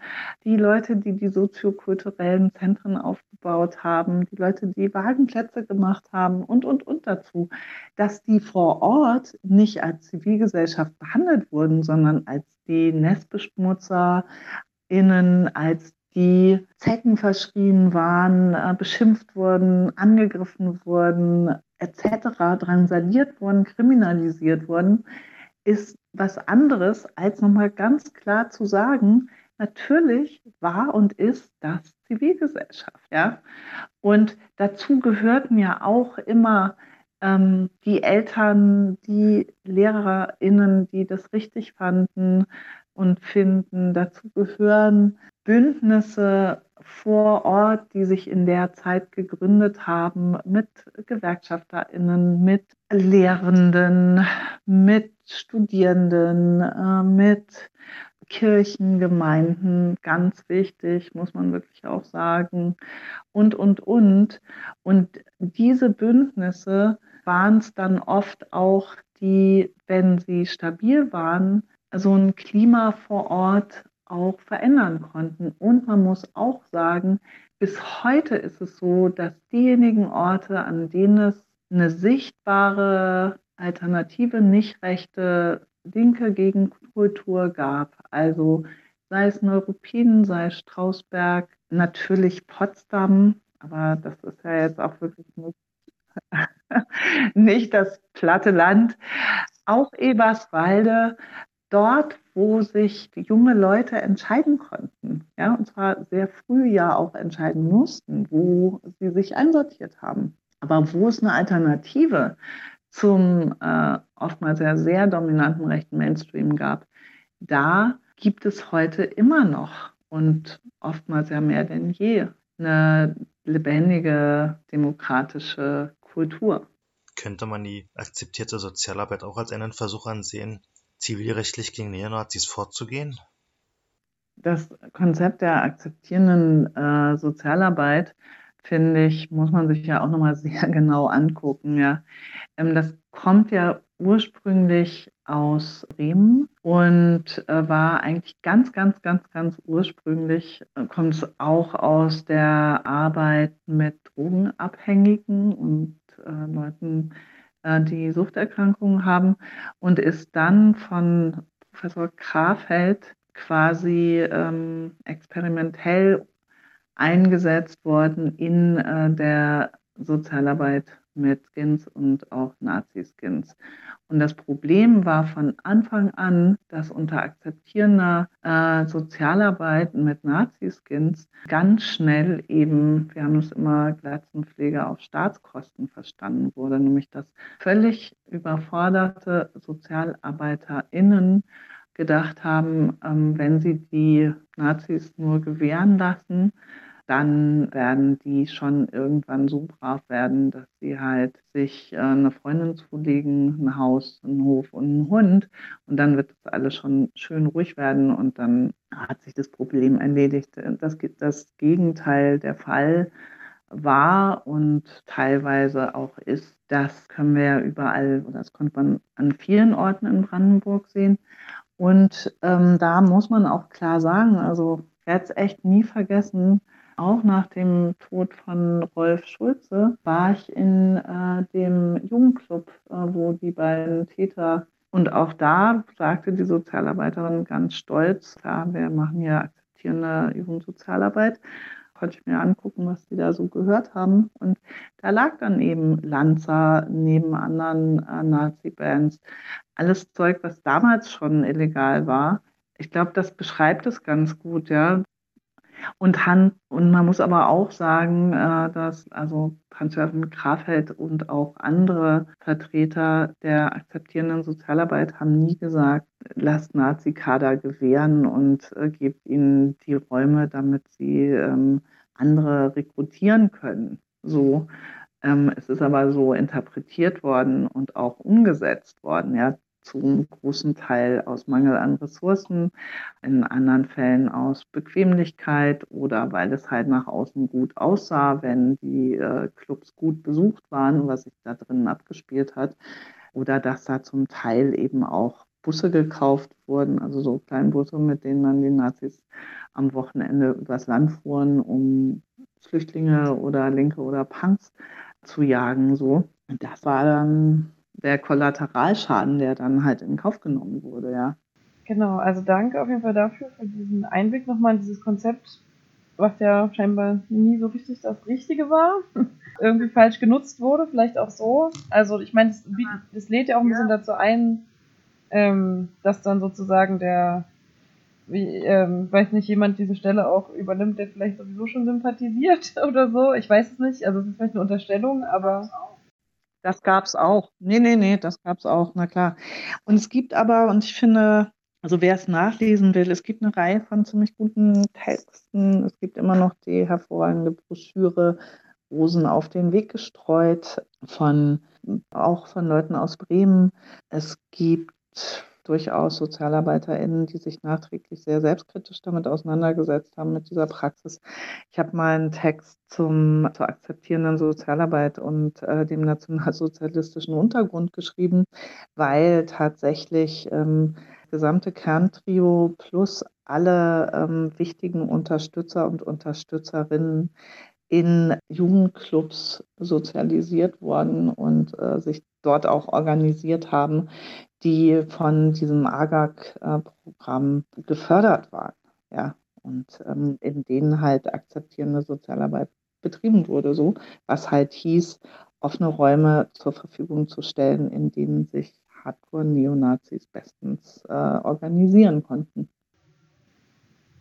die Leute, die die soziokulturellen Zentren aufgebaut haben, die Leute, die Wagenplätze gemacht haben und, und, und dazu, dass die vor Ort nicht als Zivilgesellschaft behandelt wurden, sondern als die NestbeschmutzerInnen, als die Zecken verschrien waren, äh, beschimpft wurden, angegriffen wurden, etc., drangsaliert wurden, kriminalisiert wurden, ist was anderes, als nochmal ganz klar zu sagen, natürlich war und ist das Zivilgesellschaft. Ja? Und dazu gehörten ja auch immer ähm, die Eltern, die LehrerInnen, die das richtig fanden und finden. Dazu gehören Bündnisse vor Ort, die sich in der Zeit gegründet haben, mit GewerkschafterInnen, mit Lehrenden, mit Studierenden, äh, mit Kirchengemeinden, ganz wichtig, muss man wirklich auch sagen, und, und, und. Und diese Bündnisse waren es dann oft auch, die, wenn sie stabil waren, so ein Klima vor Ort auch verändern konnten. Und man muss auch sagen, bis heute ist es so, dass diejenigen Orte, an denen es eine sichtbare alternative, nicht rechte, linke Gegenkultur gab, also sei es Neuruppin, sei es Strausberg, natürlich Potsdam, aber das ist ja jetzt auch wirklich nicht, nicht das platte Land, auch Eberswalde, dort, wo sich junge Leute entscheiden konnten, ja, und zwar sehr früh ja auch entscheiden mussten, wo sie sich einsortiert haben. Aber wo es eine Alternative zum äh, oftmals ja sehr dominanten rechten Mainstream gab, da gibt es heute immer noch und oftmals ja mehr denn je eine lebendige demokratische Kultur. Könnte man die akzeptierte Sozialarbeit auch als einen Versuch ansehen, zivilrechtlich gegen Neonazis vorzugehen? Das Konzept der akzeptierenden äh, Sozialarbeit, finde ich, muss man sich ja auch nochmal sehr genau angucken. Ja. Ähm, das kommt ja ursprünglich aus Bremen und äh, war eigentlich ganz, ganz, ganz, ganz ursprünglich, äh, kommt es auch aus der Arbeit mit Drogenabhängigen und äh, Leuten, die Suchterkrankungen haben und ist dann von Professor Krafeld quasi ähm, experimentell eingesetzt worden in äh, der Sozialarbeit mit Skins und auch Nazi-Skins. Und das Problem war von Anfang an, dass unter akzeptierender äh, Sozialarbeit mit Nazi-Skins ganz schnell eben, wir haben es immer Glatzenpflege auf Staatskosten verstanden wurde, nämlich dass völlig überforderte SozialarbeiterInnen gedacht haben, ähm, wenn sie die Nazis nur gewähren lassen, dann werden die schon irgendwann so brav werden, dass sie halt sich äh, eine Freundin zulegen, ein Haus, einen Hof und einen Hund. Und dann wird das alles schon schön ruhig werden und dann hat sich das Problem erledigt. Das, das Gegenteil der Fall war und teilweise auch ist. Das können wir ja überall, das konnte man an vielen Orten in Brandenburg sehen. Und ähm, da muss man auch klar sagen, also ich werde es echt nie vergessen, auch nach dem Tod von Rolf Schulze war ich in äh, dem Jugendclub, äh, wo die beiden Täter und auch da sagte die Sozialarbeiterin ganz stolz, klar, wir machen hier akzeptierende Jugendsozialarbeit. konnte ich mir angucken, was die da so gehört haben. Und da lag dann eben Lanza neben anderen äh, Nazi-Bands. Alles Zeug, was damals schon illegal war. Ich glaube, das beschreibt es ganz gut, ja. Und, Han, und man muss aber auch sagen, äh, dass also Hans-Jürgen Grafeld und auch andere Vertreter der akzeptierenden Sozialarbeit haben nie gesagt, lasst Nazi-Kader gewähren und äh, gebt ihnen die Räume, damit sie ähm, andere rekrutieren können. So. Ähm, es ist aber so interpretiert worden und auch umgesetzt worden. Ja, zum großen Teil aus Mangel an Ressourcen, in anderen Fällen aus Bequemlichkeit oder weil es halt nach außen gut aussah, wenn die äh, Clubs gut besucht waren, was sich da drinnen abgespielt hat. Oder dass da zum Teil eben auch Busse gekauft wurden, also so Kleinbusse, mit denen man die Nazis am Wochenende übers Land fuhren, um Flüchtlinge oder Linke oder Punks zu jagen. So. Das war dann der Kollateralschaden, der dann halt in Kauf genommen wurde, ja. Genau, also danke auf jeden Fall dafür, für diesen Einblick nochmal in dieses Konzept, was ja scheinbar nie so richtig das Richtige war, irgendwie falsch genutzt wurde, vielleicht auch so. Also ich meine, das, das lädt ja auch ein bisschen dazu ein, ähm, dass dann sozusagen der, wie, ähm, weiß nicht, jemand diese Stelle auch übernimmt, der vielleicht sowieso schon sympathisiert oder so. Ich weiß es nicht, also es ist vielleicht eine Unterstellung, aber das gab es auch. Nee, nee, nee, das gab es auch, na klar. Und es gibt aber, und ich finde, also wer es nachlesen will, es gibt eine Reihe von ziemlich guten Texten. Es gibt immer noch die hervorragende Broschüre Rosen auf den Weg gestreut von auch von Leuten aus Bremen. Es gibt durchaus SozialarbeiterInnen, die sich nachträglich sehr selbstkritisch damit auseinandergesetzt haben mit dieser Praxis. Ich habe mal einen Text zum, zur akzeptierenden Sozialarbeit und äh, dem nationalsozialistischen Untergrund geschrieben, weil tatsächlich ähm, gesamte Kerntrio plus alle ähm, wichtigen Unterstützer und Unterstützerinnen in Jugendclubs sozialisiert worden und äh, sich dort auch organisiert haben, die von diesem AGAG-Programm gefördert waren. Ja, und ähm, in denen halt akzeptierende Sozialarbeit betrieben wurde, so, was halt hieß, offene Räume zur Verfügung zu stellen, in denen sich Hardcore-Neonazis bestens äh, organisieren konnten.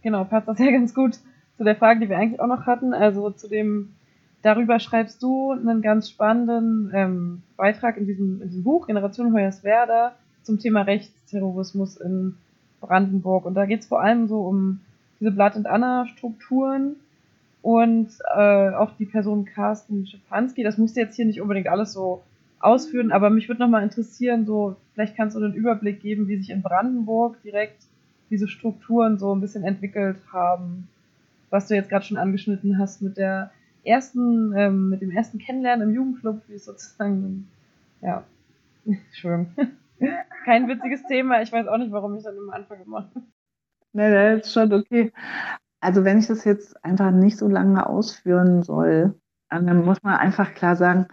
Genau, passt das ja ganz gut zu der Frage, die wir eigentlich auch noch hatten, also zu dem, darüber schreibst du einen ganz spannenden ähm, Beitrag in diesem, in diesem Buch, Generation Hoyerswerda, zum Thema Rechtsterrorismus in Brandenburg. Und da geht es vor allem so um diese Blatt- und Anna-Strukturen und äh, auch die Person Carsten Schifanski. Das musst du jetzt hier nicht unbedingt alles so ausführen, aber mich würde nochmal interessieren, so, vielleicht kannst du einen Überblick geben, wie sich in Brandenburg direkt diese Strukturen so ein bisschen entwickelt haben, was du jetzt gerade schon angeschnitten hast mit der ersten, ähm, mit dem ersten Kennenlernen im Jugendclub, wie es sozusagen, ja, Entschuldigung. Kein witziges Thema, ich weiß auch nicht, warum ich dann immer anfange gemacht Nee, das ist schon okay. Also wenn ich das jetzt einfach nicht so lange ausführen soll, dann muss man einfach klar sagen,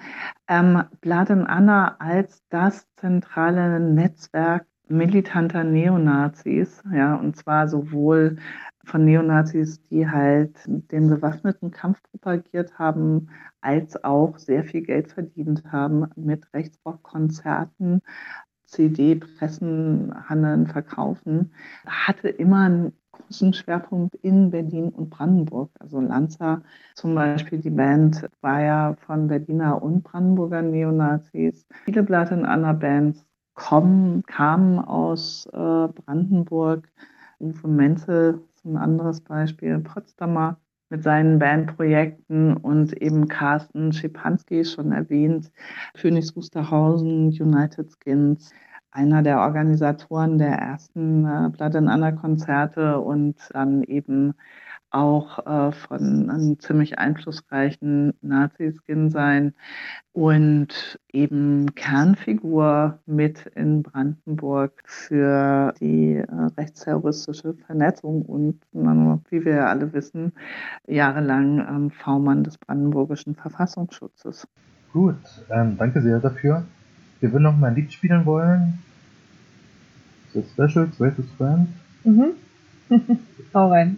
ähm, Bladen Anna als das zentrale Netzwerk militanter Neonazis, ja, und zwar sowohl von Neonazis, die halt den bewaffneten Kampf propagiert haben, als auch sehr viel Geld verdient haben mit Rechtsrockkonzerten, CD-Pressen, Handeln, Verkaufen, hatte immer einen großen Schwerpunkt in Berlin und Brandenburg. Also Lanza zum Beispiel, die Band war ja von Berliner und Brandenburger Neonazis. Viele Blatt in Anna Bands kommen, kamen aus äh, Brandenburg. Uwe Menzel ist ein anderes Beispiel, Potsdamer mit seinen Bandprojekten und eben Carsten Schipanski, schon erwähnt, Phoenix Wusterhausen, United Skins, einer der Organisatoren der ersten äh, Blood and Anna Konzerte und dann eben auch äh, von einem ziemlich einflussreichen Nazi-Skin sein und eben Kernfigur mit in Brandenburg für die äh, rechtsterroristische Vernetzung und, wie wir ja alle wissen, jahrelang ähm, V-Mann des brandenburgischen Verfassungsschutzes. Gut, ähm, danke sehr dafür. Wir würden noch mal ein Lied spielen wollen. The Special, Greatest Friend. Mhm. Hau rein.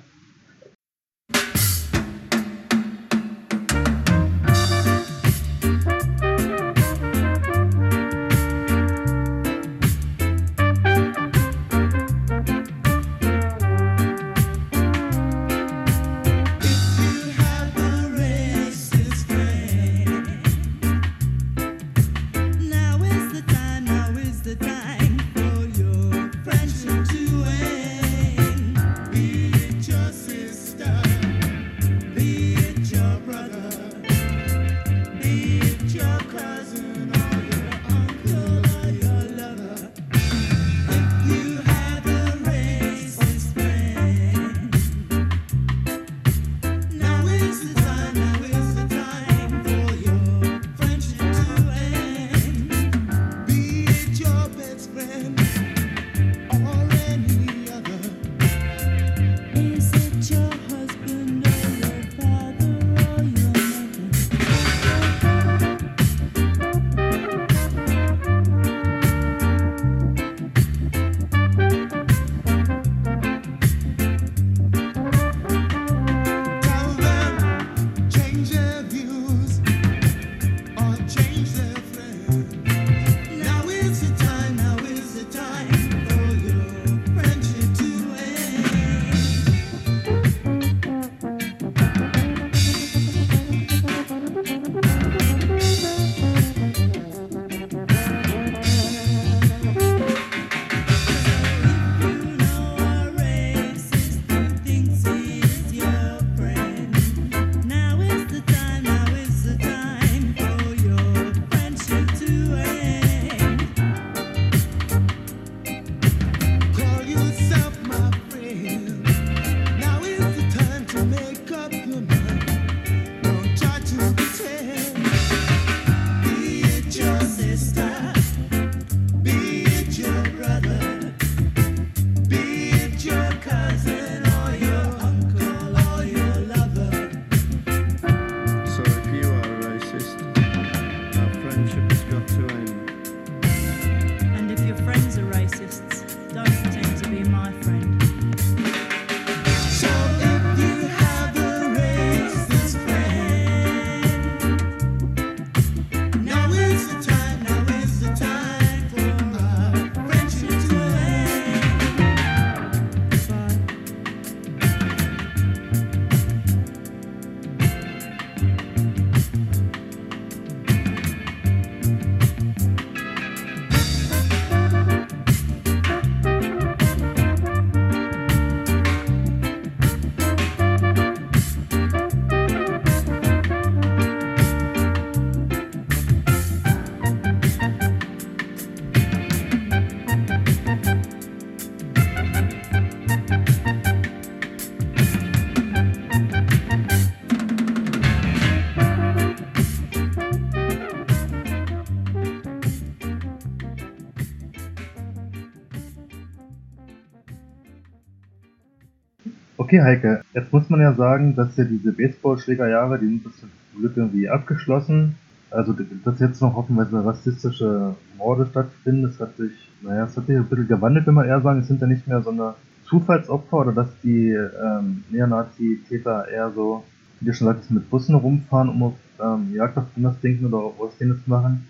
Okay, Heike, jetzt muss man ja sagen, dass ja diese Baseballschlägerjahre, die sind zum Glück irgendwie abgeschlossen. Also, dass jetzt noch hoffenweise rassistische Morde stattfinden, das hat sich, naja, es hat sich ein bisschen gewandelt, wenn man eher sagen, es sind ja nicht mehr so eine Zufallsopfer oder dass die ähm, Neonazi-Täter eher so, wie du schon sagtest, mit Bussen rumfahren, um auf ähm, Jagd auf denken oder auf Ausdehnen zu machen.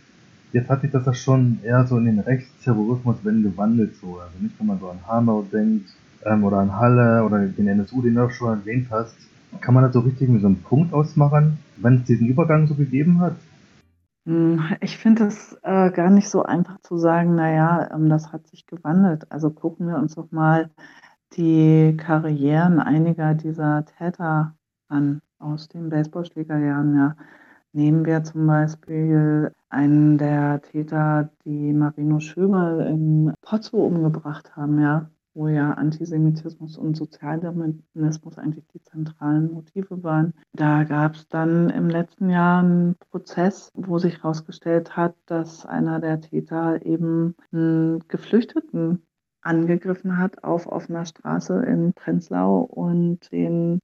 Jetzt hat sich das ja schon eher so in den Rechtsterrorismus wenn gewandelt so. Also nicht, wenn man so an Hanau denkt ähm, oder an Halle oder den NSU, den du auch schon erwähnt hast. Kann man das so richtig mit so einem Punkt ausmachen, wenn es diesen Übergang so gegeben hat? Hm, ich finde es äh, gar nicht so einfach zu sagen, naja, ähm, das hat sich gewandelt. Also gucken wir uns doch mal die Karrieren einiger dieser Täter an aus den Baseballschlägerjahren. Ja. Nehmen wir zum Beispiel einen der Täter, die Marino Schöberl in Pozzo umgebracht haben, ja, wo ja Antisemitismus und Sozialdarwinismus eigentlich die zentralen Motive waren. Da gab es dann im letzten Jahr einen Prozess, wo sich herausgestellt hat, dass einer der Täter eben einen Geflüchteten angegriffen hat auf offener Straße in Prenzlau und den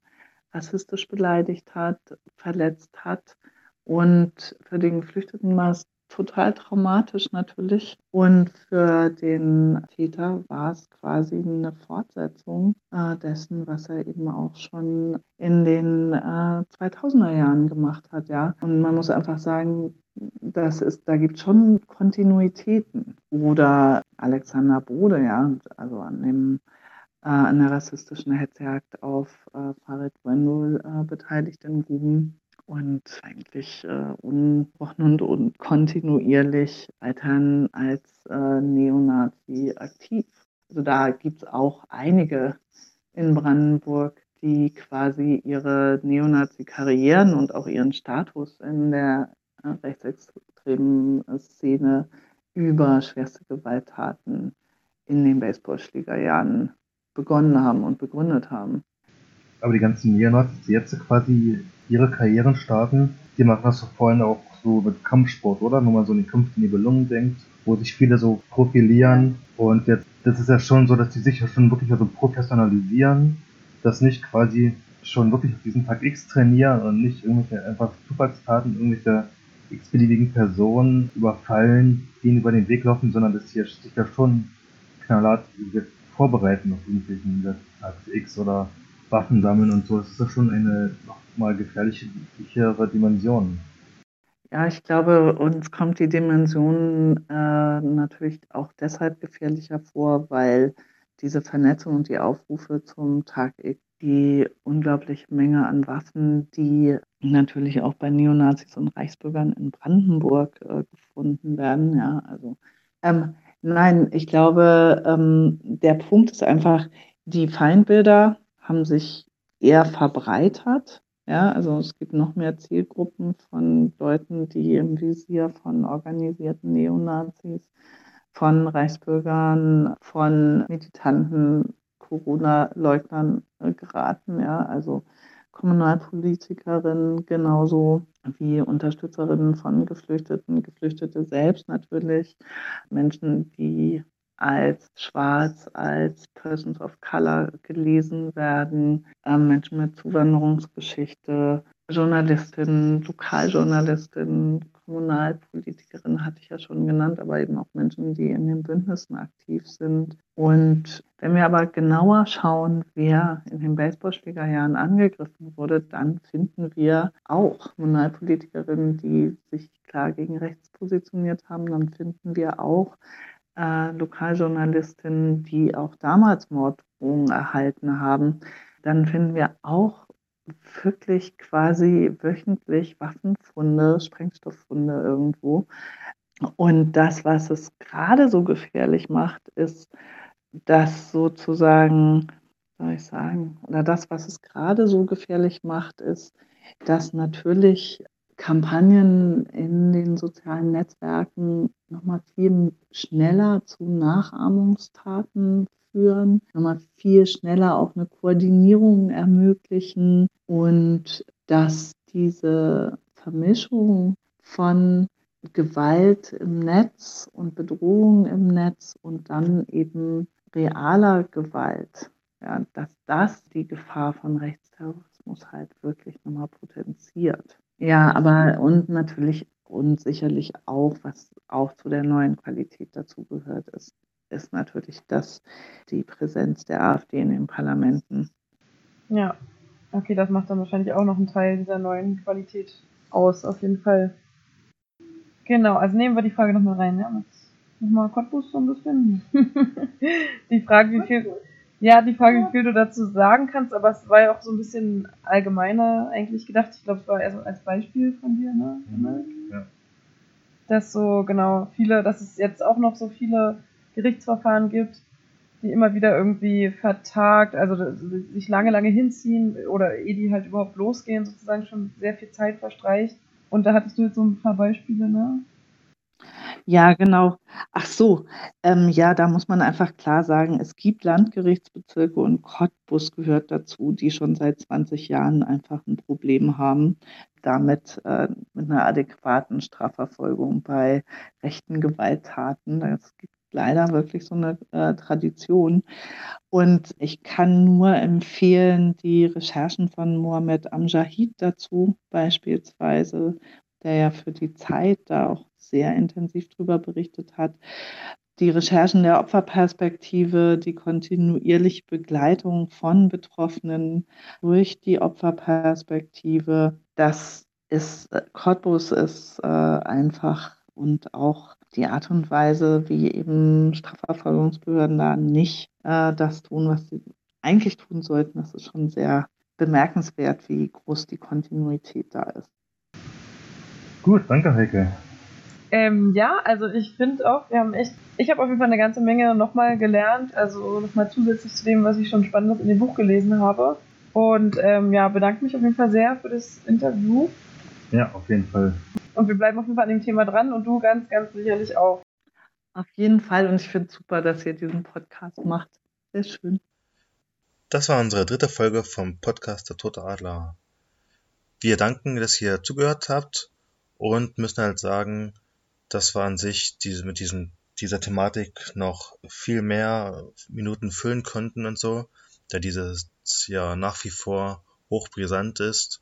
rassistisch beleidigt hat, verletzt hat. Und für den Geflüchteten war es total traumatisch natürlich. Und für den Täter war es quasi eine Fortsetzung äh, dessen, was er eben auch schon in den äh, 2000er Jahren gemacht hat. Ja. Und man muss einfach sagen, das ist, da gibt es schon Kontinuitäten. Oder Alexander Bode, ja, also an dem äh, an der rassistischen Hetzjagd auf äh, Farid Wendel äh, beteiligten Gruben und eigentlich äh, unbrochen und, kontinuierlich weiterhin als äh, Neonazi aktiv. Also da gibt es auch einige in Brandenburg, die quasi ihre Neonazi-Karrieren und auch ihren Status in der äh, rechtsextremen Szene über schwerste Gewalttaten in den Baseballschlägerjahren begonnen haben und begründet haben. Aber die ganzen Neonazis, die jetzt quasi ihre Karrieren starten, die machen das doch vor auch so mit Kampfsport, oder? Wenn man so an die Kampf Nibelungen denkt, wo sich viele so profilieren. Und jetzt, das ist ja schon so, dass die sich ja schon wirklich also professionalisieren, dass nicht quasi schon wirklich auf diesen Tag X trainieren und nicht irgendwelche einfach Zufallstaten, irgendwelche x-beliebigen Personen überfallen, die ihnen über den Weg laufen, sondern dass sie sich ja schon knallhart vorbereiten auf irgendwelchen Tag X oder Waffen sammeln und so. Das ist ja schon eine nochmal gefährlichere Dimension. Ja, ich glaube, uns kommt die Dimension äh, natürlich auch deshalb gefährlicher vor, weil diese Vernetzung und die Aufrufe zum Tag X, die unglaubliche Menge an Waffen, die natürlich auch bei Neonazis und Reichsbürgern in Brandenburg äh, gefunden werden. Ja, also ähm, nein, ich glaube, ähm, der Punkt ist einfach, die Feindbilder haben sich eher verbreitert. Ja, also es gibt noch mehr Zielgruppen von Leuten, die im Visier von organisierten Neonazis, von Reichsbürgern, von militanten Corona-Leugnern äh, geraten. Ja, also Kommunalpolitikerinnen genauso wie Unterstützerinnen von Geflüchteten, Geflüchtete selbst natürlich, Menschen, die als schwarz, als Persons of Color gelesen werden, äh, Menschen mit Zuwanderungsgeschichte, Journalistinnen, Lokaljournalistinnen, Kommunalpolitikerinnen hatte ich ja schon genannt, aber eben auch Menschen, die in den Bündnissen aktiv sind. Und wenn wir aber genauer schauen, wer in den Baseballschlägerjahren angegriffen wurde, dann finden wir auch Kommunalpolitikerinnen, die sich klar gegen rechts positioniert haben. Dann finden wir auch äh, Lokaljournalistinnen, die auch damals Morddrohungen erhalten haben, dann finden wir auch wirklich quasi wöchentlich Waffenfunde, Sprengstofffunde irgendwo. Und das, was es gerade so gefährlich macht, ist, dass sozusagen, soll ich sagen, oder das, was es gerade so gefährlich macht, ist, dass natürlich Kampagnen in den sozialen Netzwerken nochmal viel schneller zu Nachahmungstaten führen, nochmal viel schneller auch eine Koordinierung ermöglichen und dass diese Vermischung von Gewalt im Netz und Bedrohung im Netz und dann eben realer Gewalt Ja, dass das die Gefahr von Rechtsterrorismus halt wirklich nochmal potenziert. Ja, aber und natürlich und sicherlich auch, was auch zu der neuen Qualität dazu gehört, ist, ist natürlich das, die Präsenz der AfD in den Parlamenten. Ja, okay, das macht dann wahrscheinlich auch noch einen Teil dieser neuen Qualität aus, auf jeden Fall. Genau, also nehmen wir die Frage nochmal rein, ja, nochmal Cottbus so ein bisschen. die Frage, wie viel, ja, die Frage, wie viel du dazu sagen kannst, aber es war ja auch so ein bisschen allgemeiner eigentlich gedacht. Ich glaube, es war eher so als Beispiel von dir, ne? Mhm. Ja. Dass so, genau, viele, dass es jetzt auch noch so viele Gerichtsverfahren gibt, die immer wieder irgendwie vertagt, also sich lange, lange hinziehen oder ehe die halt überhaupt losgehen, sozusagen schon sehr viel Zeit verstreicht. Und da hattest du jetzt so ein paar Beispiele, ne? Ja, genau. Ach so, ähm, ja, da muss man einfach klar sagen, es gibt Landgerichtsbezirke und Cottbus gehört dazu, die schon seit 20 Jahren einfach ein Problem haben, damit äh, mit einer adäquaten Strafverfolgung bei rechten Gewalttaten. Es gibt leider wirklich so eine äh, Tradition. Und ich kann nur empfehlen, die Recherchen von Mohamed Amjahid dazu beispielsweise, der ja für die Zeit da auch sehr intensiv darüber berichtet hat. Die Recherchen der Opferperspektive, die kontinuierliche Begleitung von Betroffenen durch die Opferperspektive, das ist, äh, Cottbus ist äh, einfach und auch die Art und Weise, wie eben Strafverfolgungsbehörden da nicht äh, das tun, was sie eigentlich tun sollten, das ist schon sehr bemerkenswert, wie groß die Kontinuität da ist. Gut, danke Heike. Ähm, ja, also ich finde auch, wir haben echt, ich habe auf jeden Fall eine ganze Menge nochmal gelernt, also nochmal zusätzlich zu dem, was ich schon Spannendes in dem Buch gelesen habe. Und ähm, ja, bedanke mich auf jeden Fall sehr für das Interview. Ja, auf jeden Fall. Und wir bleiben auf jeden Fall an dem Thema dran und du ganz, ganz sicherlich auch. Auf jeden Fall und ich finde es super, dass ihr diesen Podcast macht. Sehr schön. Das war unsere dritte Folge vom Podcast Der Tote Adler. Wir danken, dass ihr zugehört habt und müssen halt sagen, dass wir an sich diese, mit diesem, dieser Thematik noch viel mehr Minuten füllen konnten und so, da dieses ja nach wie vor hochbrisant ist.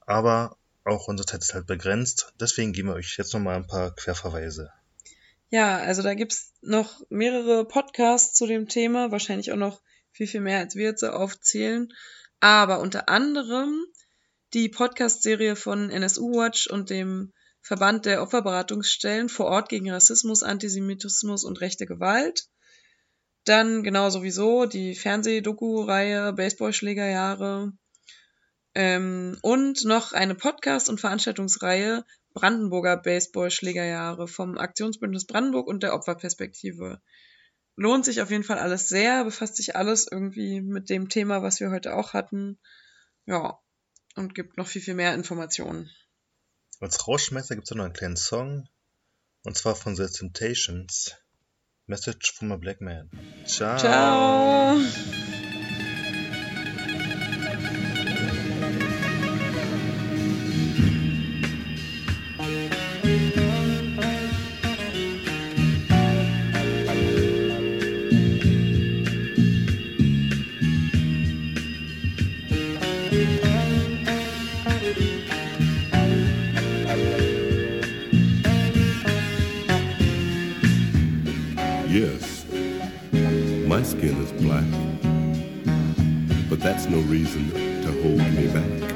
Aber auch unsere Zeit ist halt begrenzt. Deswegen geben wir euch jetzt nochmal ein paar Querverweise. Ja, also da gibt's noch mehrere Podcasts zu dem Thema, wahrscheinlich auch noch viel, viel mehr, als wir jetzt so aufzählen. Aber unter anderem die Podcast-Serie von NSU Watch und dem Verband der Opferberatungsstellen vor Ort gegen Rassismus, Antisemitismus und rechte Gewalt. Dann genau sowieso die Fernseh-Doku-Reihe Baseballschlägerjahre. Ähm, und noch eine Podcast- und Veranstaltungsreihe Brandenburger Baseballschlägerjahre vom Aktionsbündnis Brandenburg und der Opferperspektive. Lohnt sich auf jeden Fall alles sehr, befasst sich alles irgendwie mit dem Thema, was wir heute auch hatten. Ja, und gibt noch viel, viel mehr Informationen. Als Rauschmeister gibt es noch einen kleinen Song. Und zwar von The Temptations. Message from a Black Man. Ciao. Ciao. But that's no reason to hold me back.